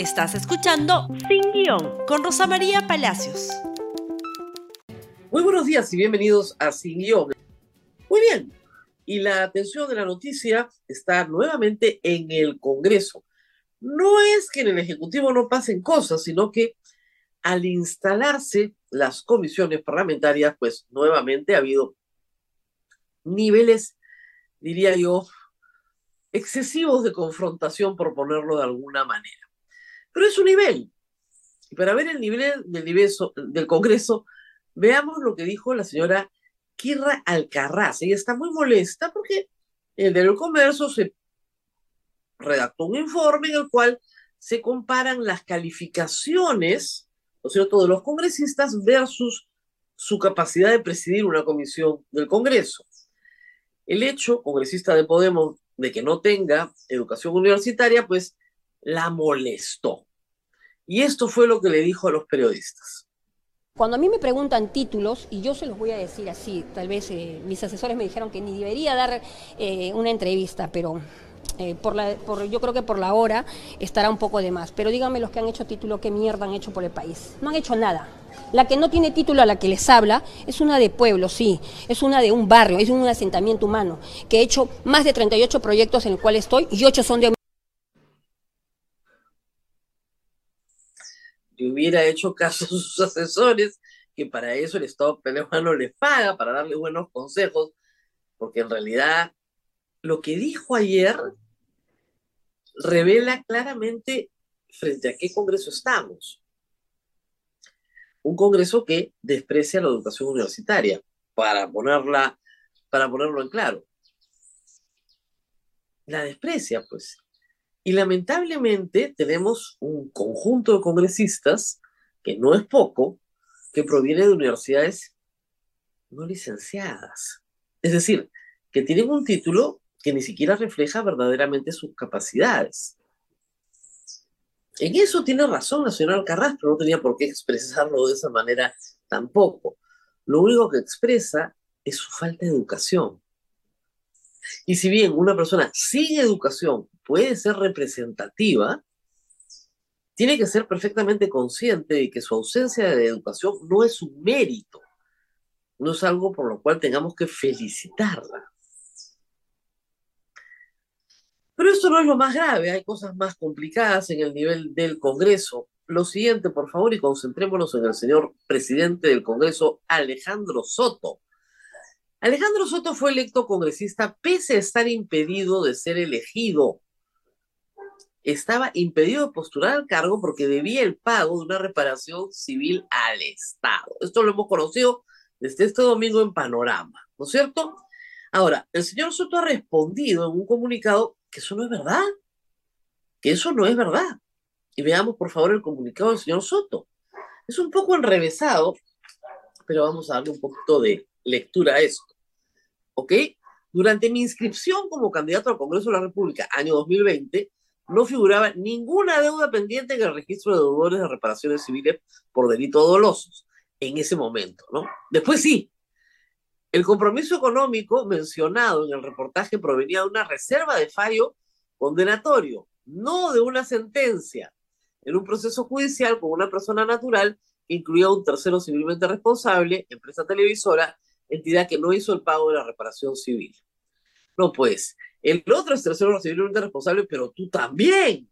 Estás escuchando Sin Guión con Rosa María Palacios. Muy buenos días y bienvenidos a Sin Guión. Muy bien, y la atención de la noticia está nuevamente en el Congreso. No es que en el Ejecutivo no pasen cosas, sino que al instalarse las comisiones parlamentarias, pues nuevamente ha habido niveles, diría yo, excesivos de confrontación, por ponerlo de alguna manera. Pero es un nivel. Y para ver el nivel del, nivel del Congreso, veamos lo que dijo la señora Kirra Alcarraz. Ella está muy molesta porque el del comercio se redactó un informe en el cual se comparan las calificaciones, ¿no es cierto?, de los congresistas versus su capacidad de presidir una comisión del Congreso. El hecho, congresista de Podemos, de que no tenga educación universitaria, pues la molestó. Y esto fue lo que le dijo a los periodistas. Cuando a mí me preguntan títulos, y yo se los voy a decir así, tal vez eh, mis asesores me dijeron que ni debería dar eh, una entrevista, pero eh, por la, por, yo creo que por la hora estará un poco de más. Pero díganme los que han hecho título, qué mierda han hecho por el país. No han hecho nada. La que no tiene título a la que les habla es una de pueblo, sí, es una de un barrio, es un asentamiento humano, que he hecho más de 38 proyectos en el cual estoy y 8 son de hubiera hecho caso a sus asesores, que para eso el Estado peruano les paga, para darle buenos consejos, porque en realidad lo que dijo ayer revela claramente frente a qué Congreso estamos. Un Congreso que desprecia la educación universitaria, para, ponerla, para ponerlo en claro. La desprecia, pues. Y lamentablemente tenemos un conjunto de congresistas, que no es poco, que proviene de universidades no licenciadas. Es decir, que tienen un título que ni siquiera refleja verdaderamente sus capacidades. En eso tiene razón la señora pero no tenía por qué expresarlo de esa manera tampoco. Lo único que expresa es su falta de educación. Y si bien una persona sin educación puede ser representativa, tiene que ser perfectamente consciente de que su ausencia de educación no es un mérito, no es algo por lo cual tengamos que felicitarla. Pero esto no es lo más grave, hay cosas más complicadas en el nivel del Congreso. Lo siguiente, por favor, y concentrémonos en el señor presidente del Congreso, Alejandro Soto Alejandro Soto fue electo congresista pese a estar impedido de ser elegido. Estaba impedido de postular al cargo porque debía el pago de una reparación civil al Estado. Esto lo hemos conocido desde este domingo en Panorama, ¿no es cierto? Ahora, el señor Soto ha respondido en un comunicado que eso no es verdad, que eso no es verdad. Y veamos, por favor, el comunicado del señor Soto. Es un poco enrevesado, pero vamos a darle un poquito de lectura a esto. ¿ok? Durante mi inscripción como candidato al Congreso de la República, año 2020, no figuraba ninguna deuda pendiente en el registro de deudores de reparaciones civiles por delitos dolosos, en ese momento, ¿no? Después sí, el compromiso económico mencionado en el reportaje provenía de una reserva de fallo condenatorio, no de una sentencia, en un proceso judicial con una persona natural que incluía un tercero civilmente responsable, empresa televisora, entidad que no hizo el pago de la reparación civil. No, pues, el otro es tercero civilmente responsable, pero tú también.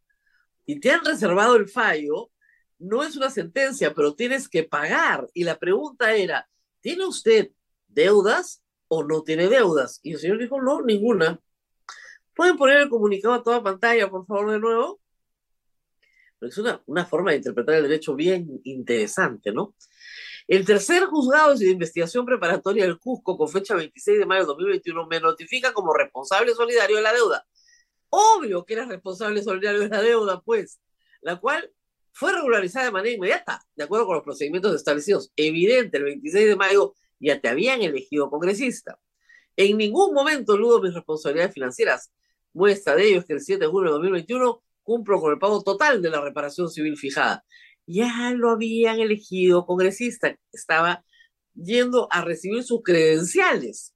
Y te han reservado el fallo, no es una sentencia, pero tienes que pagar. Y la pregunta era, ¿tiene usted deudas o no tiene deudas? Y el señor dijo, no, ninguna. ¿Pueden poner el comunicado a toda pantalla, por favor, de nuevo? es una, una forma de interpretar el derecho bien interesante, ¿no? El tercer juzgado de investigación preparatoria del Cusco, con fecha 26 de mayo de 2021, me notifica como responsable solidario de la deuda. Obvio que era responsable solidario de la deuda, pues, la cual fue regularizada de manera inmediata, de acuerdo con los procedimientos establecidos. Evidente, el 26 de mayo ya te habían elegido congresista. En ningún momento ludo mis responsabilidades financieras. Muestra de ello es que el 7 de junio de 2021 cumplo con el pago total de la reparación civil fijada ya lo habían elegido congresista, estaba yendo a recibir sus credenciales.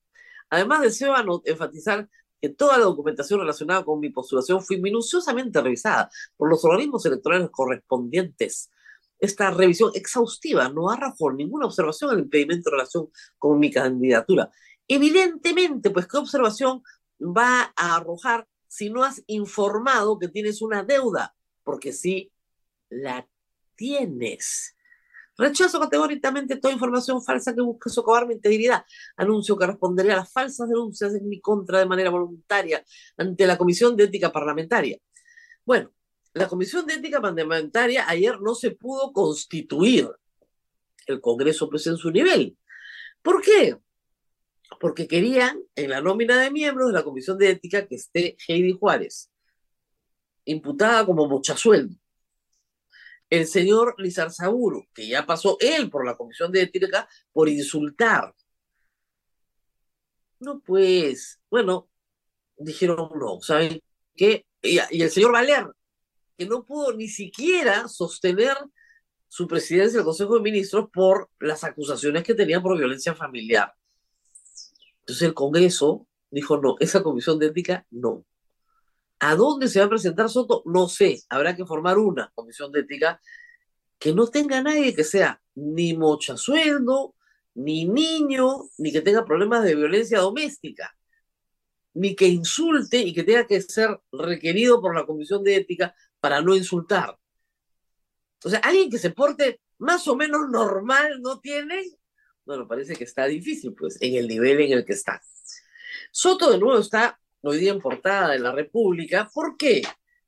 Además, deseo enfatizar que toda la documentación relacionada con mi postulación fue minuciosamente revisada por los organismos electorales correspondientes. Esta revisión exhaustiva no arrojó ninguna observación al impedimento en relación con mi candidatura. Evidentemente, pues, ¿qué observación va a arrojar si no has informado que tienes una deuda? Porque si la Rechazo categóricamente toda información falsa que busque socavar mi integridad. Anuncio que responderé a las falsas denuncias en mi contra de manera voluntaria ante la Comisión de Ética Parlamentaria. Bueno, la Comisión de Ética Parlamentaria ayer no se pudo constituir. El Congreso pues en su nivel. ¿Por qué? Porque querían en la nómina de miembros de la Comisión de Ética que esté Heidi Juárez, imputada como mochasueldo el señor Lizarzaburu, que ya pasó él por la Comisión de Ética por insultar. No, pues, bueno, dijeron no, ¿saben qué? Y, el señor Valer, que no pudo ni siquiera sostener su presidencia del Consejo de Ministros por las acusaciones que tenía por violencia familiar. Entonces el Congreso dijo no, esa comisión de ética no. ¿A dónde se va a presentar Soto? No sé. Habrá que formar una comisión de ética que no tenga nadie que sea ni mochasueldo, ni niño, ni que tenga problemas de violencia doméstica, ni que insulte y que tenga que ser requerido por la comisión de ética para no insultar. O sea, alguien que se porte más o menos normal no tiene. Bueno, parece que está difícil, pues, en el nivel en el que está. Soto de nuevo está hoy día en portada de la República. ¿Por qué?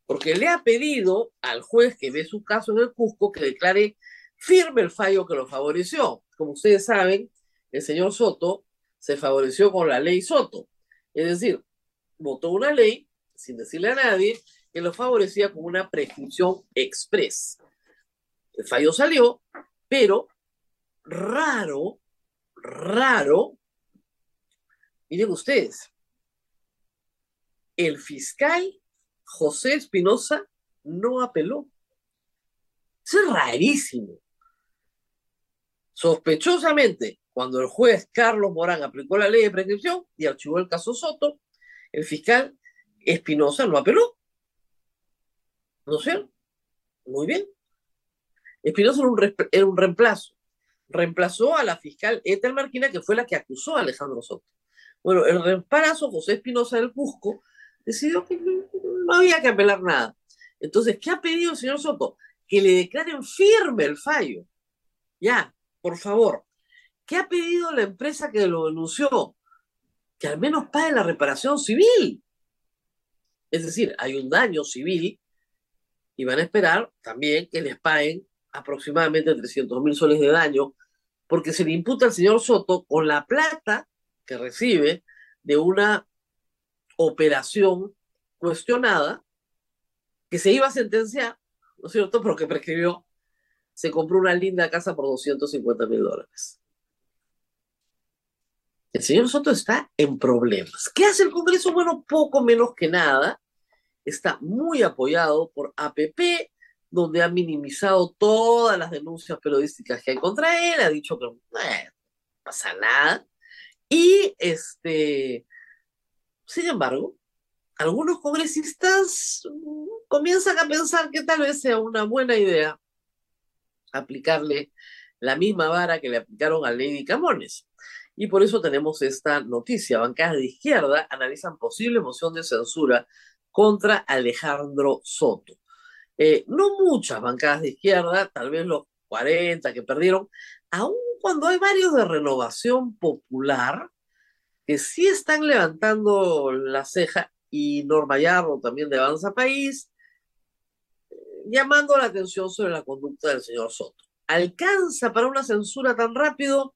Porque le ha pedido al juez que ve su caso en el Cusco que declare firme el fallo que lo favoreció. Como ustedes saben, el señor Soto se favoreció con la ley Soto. Es decir, votó una ley, sin decirle a nadie, que lo favorecía con una prescripción express. El fallo salió, pero raro, raro, miren ustedes, el fiscal José Espinosa no apeló. Eso es rarísimo. Sospechosamente, cuando el juez Carlos Morán aplicó la ley de prescripción y archivó el caso Soto, el fiscal Espinosa no apeló. ¿No sé? Muy bien. Espinosa era un, era un reemplazo. Reemplazó a la fiscal Ethel Marquina, que fue la que acusó a Alejandro Soto. Bueno, el reemplazo José Espinosa del Cusco decidió que no había que apelar nada. Entonces, ¿qué ha pedido el señor Soto? Que le declaren firme el fallo. Ya, por favor. ¿Qué ha pedido la empresa que lo denunció? Que al menos pague la reparación civil. Es decir, hay un daño civil y van a esperar también que les paguen aproximadamente 300 mil soles de daño, porque se le imputa al señor Soto con la plata que recibe de una operación cuestionada que se iba a sentenciar, ¿no es cierto? Pero que prescribió, se compró una linda casa por 250 mil dólares. El señor Soto está en problemas. ¿Qué hace el Congreso? Bueno, poco menos que nada. Está muy apoyado por APP, donde ha minimizado todas las denuncias periodísticas que hay contra él, ha dicho que no pasa nada. Y este, sin embargo, algunos congresistas comienzan a pensar que tal vez sea una buena idea aplicarle la misma vara que le aplicaron a Lady Camones. Y por eso tenemos esta noticia. Bancadas de izquierda analizan posible moción de censura contra Alejandro Soto. Eh, no muchas bancadas de izquierda, tal vez los 40 que perdieron, aun cuando hay varios de renovación popular, que sí están levantando la ceja, y Norma Yarro también de Avanza País, llamando la atención sobre la conducta del señor Soto. ¿Alcanza para una censura tan rápido?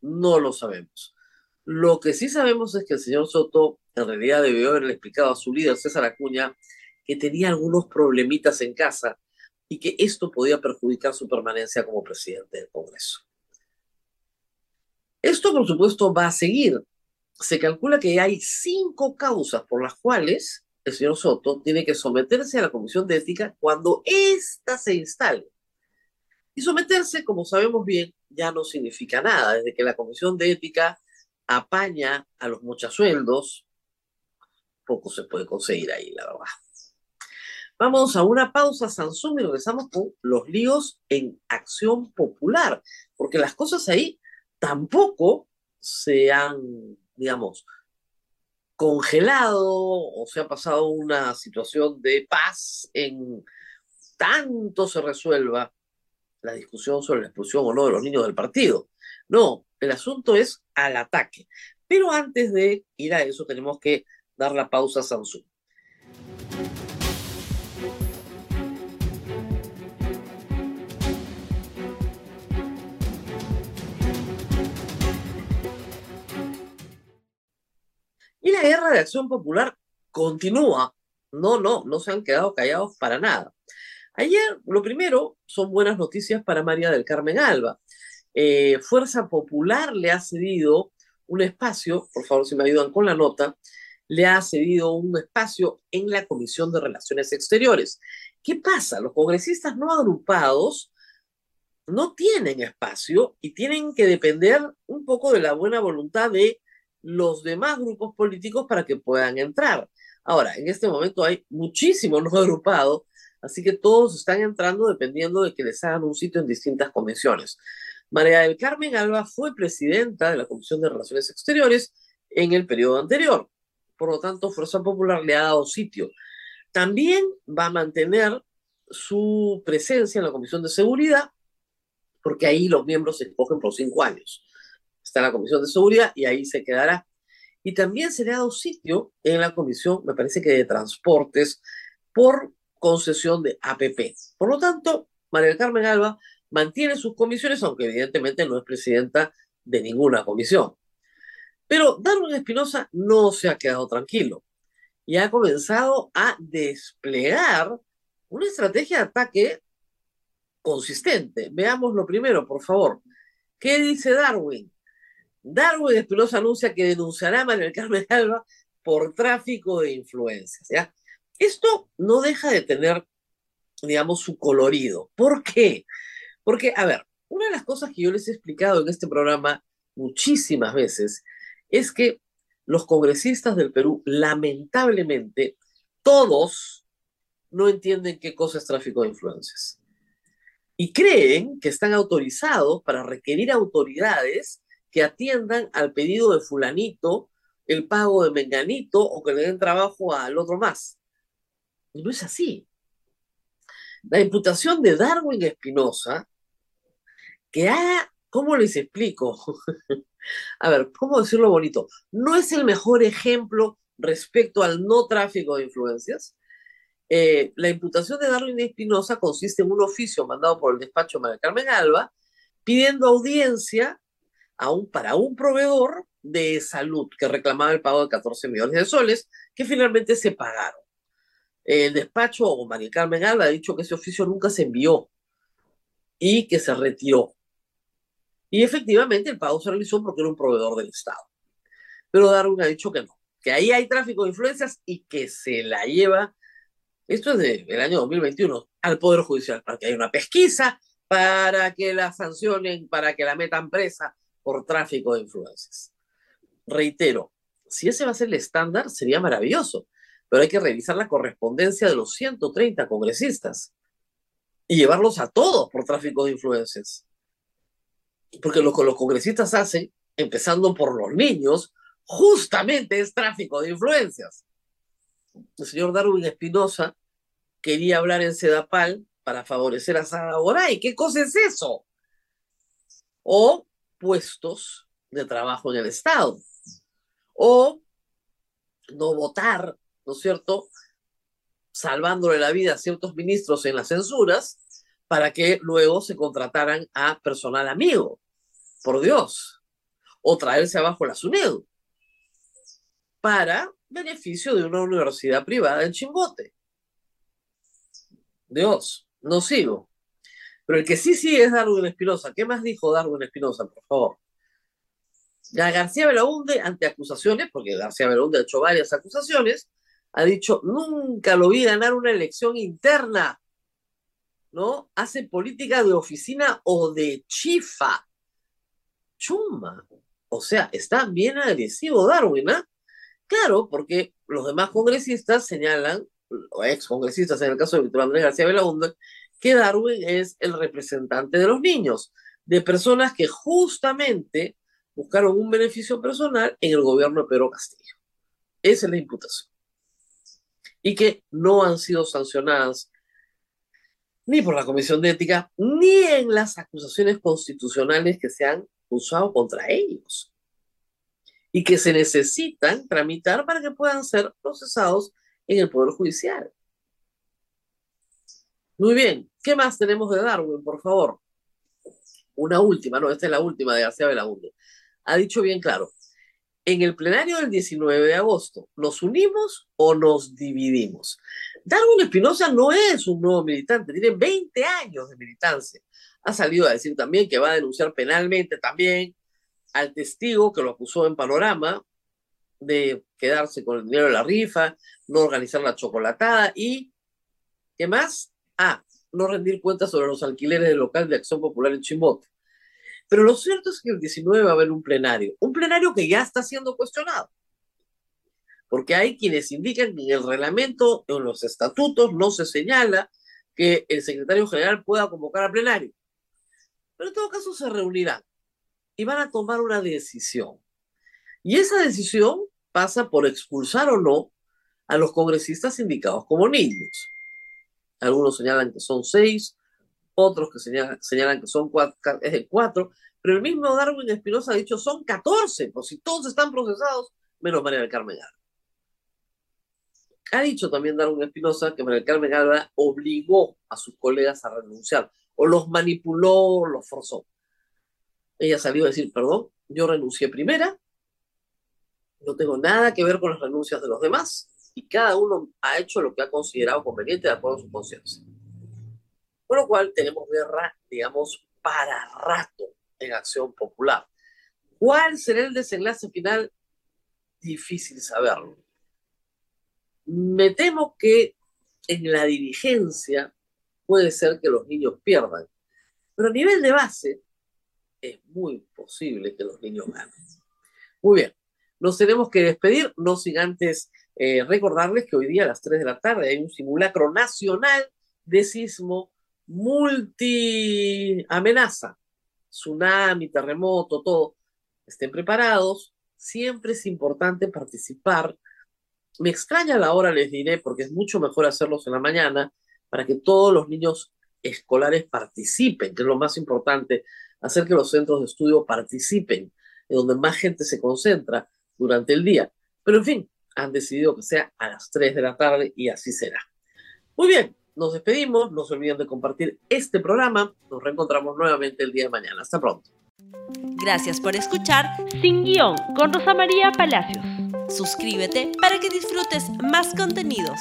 No lo sabemos. Lo que sí sabemos es que el señor Soto en realidad debió haberle explicado a su líder, César Acuña, que tenía algunos problemitas en casa y que esto podía perjudicar su permanencia como presidente del Congreso. Esto, por supuesto, va a seguir se calcula que hay cinco causas por las cuales el señor Soto tiene que someterse a la Comisión de Ética cuando ésta se instale. Y someterse, como sabemos bien, ya no significa nada. Desde que la Comisión de Ética apaña a los muchasueldos, poco se puede conseguir ahí, la verdad. Vamos a una pausa, Samsung, y regresamos con los líos en acción popular, porque las cosas ahí tampoco se han, digamos, congelado o se ha pasado una situación de paz en tanto se resuelva la discusión sobre la expulsión o no de los niños del partido. No, el asunto es al ataque. Pero antes de ir a eso tenemos que dar la pausa a Samsung. Y la guerra de acción popular continúa. No, no, no se han quedado callados para nada. Ayer, lo primero, son buenas noticias para María del Carmen Alba. Eh, Fuerza Popular le ha cedido un espacio, por favor, si me ayudan con la nota, le ha cedido un espacio en la Comisión de Relaciones Exteriores. ¿Qué pasa? Los congresistas no agrupados no tienen espacio y tienen que depender un poco de la buena voluntad de los demás grupos políticos para que puedan entrar. Ahora, en este momento hay muchísimos no agrupados, así que todos están entrando dependiendo de que les hagan un sitio en distintas comisiones. María del Carmen Alba fue presidenta de la Comisión de Relaciones Exteriores en el periodo anterior. Por lo tanto, Fuerza Popular le ha dado sitio. También va a mantener su presencia en la Comisión de Seguridad, porque ahí los miembros se escogen por cinco años en la Comisión de Seguridad y ahí se quedará. Y también se le ha dado sitio en la Comisión, me parece que de Transportes, por concesión de APP. Por lo tanto, María Carmen Alba mantiene sus comisiones, aunque evidentemente no es presidenta de ninguna comisión. Pero Darwin Espinosa no se ha quedado tranquilo y ha comenzado a desplegar una estrategia de ataque consistente. Veamos lo primero, por favor. ¿Qué dice Darwin? Darwin Espinosa anuncia que denunciará a Manuel Carmen Alba por tráfico de influencias. ¿ya? Esto no deja de tener, digamos, su colorido. ¿Por qué? Porque, a ver, una de las cosas que yo les he explicado en este programa muchísimas veces es que los congresistas del Perú, lamentablemente, todos no entienden qué cosa es tráfico de influencias. Y creen que están autorizados para requerir autoridades que atiendan al pedido de fulanito, el pago de menganito o que le den trabajo al otro más. Y no es así. La imputación de Darwin Espinosa, que haga, ¿cómo les explico? A ver, ¿cómo decirlo bonito? No es el mejor ejemplo respecto al no tráfico de influencias. Eh, la imputación de Darwin Espinosa consiste en un oficio mandado por el despacho María Carmen Alba pidiendo audiencia para un proveedor de salud que reclamaba el pago de 14 millones de soles, que finalmente se pagaron. El despacho o María Carmen ha dicho que ese oficio nunca se envió y que se retiró. Y efectivamente el pago se realizó porque era un proveedor del Estado. Pero Darwin ha dicho que no, que ahí hay tráfico de influencias y que se la lleva, esto es del año 2021, al Poder Judicial, para que haya una pesquisa, para que la sancionen, para que la metan presa, por tráfico de influencias. Reitero, si ese va a ser el estándar, sería maravilloso, pero hay que revisar la correspondencia de los 130 congresistas y llevarlos a todos por tráfico de influencias. Porque lo que los congresistas hacen, empezando por los niños, justamente es tráfico de influencias. El señor Darwin Espinosa quería hablar en Sedapal para favorecer a Sara Boray. ¿Qué cosa es eso? O puestos de trabajo en el Estado. O no votar, ¿no es cierto? Salvándole la vida a ciertos ministros en las censuras para que luego se contrataran a personal amigo. Por Dios. O traerse abajo la SUNED para beneficio de una universidad privada en Chimbote. Dios, no sigo. Pero el que sí sí es Darwin Espinosa. ¿Qué más dijo Darwin Espinosa, por favor? García Belaunde, ante acusaciones, porque García Belaunde ha hecho varias acusaciones, ha dicho, nunca lo vi ganar una elección interna, ¿no? Hace política de oficina o de chifa. Chuma. O sea, está bien agresivo Darwin, ¿ah? Claro, porque los demás congresistas señalan, o ex congresistas en el caso de Víctor Andrés García Belaúnde, que Darwin es el representante de los niños, de personas que justamente buscaron un beneficio personal en el gobierno de Pedro Castillo. Esa es la imputación. Y que no han sido sancionadas ni por la Comisión de Ética, ni en las acusaciones constitucionales que se han usado contra ellos. Y que se necesitan tramitar para que puedan ser procesados en el Poder Judicial. Muy bien, ¿qué más tenemos de Darwin, por favor? Una última, no, esta es la última de García Belaunde. Ha dicho bien claro, en el plenario del 19 de agosto, ¿nos unimos o nos dividimos? Darwin Espinosa no es un nuevo militante, tiene 20 años de militancia. Ha salido a decir también que va a denunciar penalmente también al testigo que lo acusó en Panorama de quedarse con el dinero de la rifa, no organizar la chocolatada y, ¿qué más? Ah, no rendir cuentas sobre los alquileres del local de Acción Popular en Chimbote. Pero lo cierto es que el 19 va a haber un plenario, un plenario que ya está siendo cuestionado porque hay quienes indican que en el reglamento, en los estatutos, no se señala que el secretario general pueda convocar a plenario. Pero en todo caso se reunirán y van a tomar una decisión. Y esa decisión pasa por expulsar o no a los congresistas indicados como niños. Algunos señalan que son seis, otros que señalan, que son cuatro, es cuatro, pero el mismo Darwin Espinosa ha dicho son catorce, pues si todos están procesados, menos María del Carmen ha dicho también Darwin Espinosa que María Carmen Alba obligó a sus colegas a renunciar, o los manipuló, los forzó. Ella salió a decir, perdón, yo renuncié primera, no tengo nada que ver con las renuncias de los demás, y cada uno ha hecho lo que ha considerado conveniente de acuerdo a su conciencia. Con lo cual tenemos guerra, digamos, para rato en acción popular. ¿Cuál será el desenlace final? Difícil saberlo me temo que en la dirigencia puede ser que los niños pierdan, pero a nivel de base es muy posible que los niños ganen. Muy bien, nos tenemos que despedir, no sin antes eh, recordarles que hoy día a las 3 de la tarde hay un simulacro nacional de sismo multi amenaza, tsunami, terremoto, todo. Estén preparados, siempre es importante participar me extraña la hora, les diré, porque es mucho mejor hacerlos en la mañana para que todos los niños escolares participen, que es lo más importante, hacer que los centros de estudio participen, en donde más gente se concentra durante el día. Pero en fin, han decidido que sea a las 3 de la tarde y así será. Muy bien, nos despedimos, no se olviden de compartir este programa, nos reencontramos nuevamente el día de mañana. Hasta pronto. Gracias por escuchar Sin Guión con Rosa María Palacios. Suscríbete para que disfrutes más contenidos.